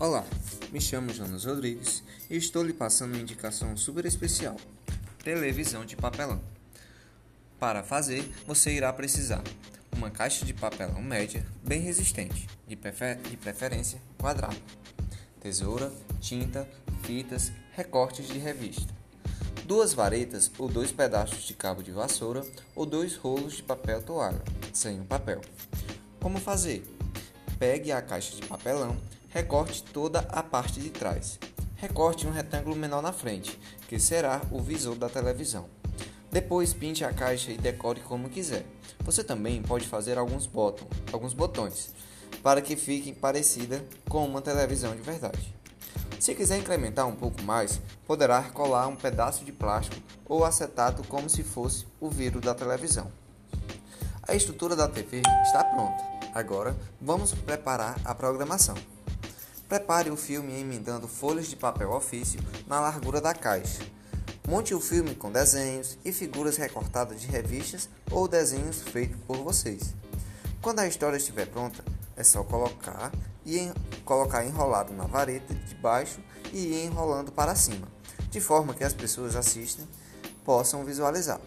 Olá, me chamo Jonas Rodrigues e estou lhe passando uma indicação super especial: televisão de papelão. Para fazer, você irá precisar uma caixa de papelão média, bem resistente, de, prefer de preferência quadrada, tesoura, tinta, fitas, recortes de revista, duas varetas ou dois pedaços de cabo de vassoura ou dois rolos de papel toalha, sem o papel. Como fazer? Pegue a caixa de papelão recorte toda a parte de trás. Recorte um retângulo menor na frente, que será o visor da televisão. Depois pinte a caixa e decore como quiser. Você também pode fazer alguns, botão, alguns botões para que fique parecida com uma televisão de verdade. Se quiser incrementar um pouco mais, poderá colar um pedaço de plástico ou acetato como se fosse o vidro da televisão. A estrutura da TV está pronta. Agora vamos preparar a programação. Prepare o filme emendando folhas de papel ofício na largura da caixa. Monte o filme com desenhos e figuras recortadas de revistas ou desenhos feitos por vocês. Quando a história estiver pronta, é só colocar e en colocar enrolado na vareta de baixo e ir enrolando para cima, de forma que as pessoas assistem possam visualizar.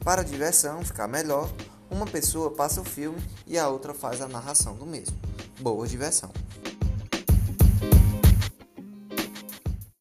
Para a diversão ficar melhor, uma pessoa passa o filme e a outra faz a narração do mesmo. Boa diversão!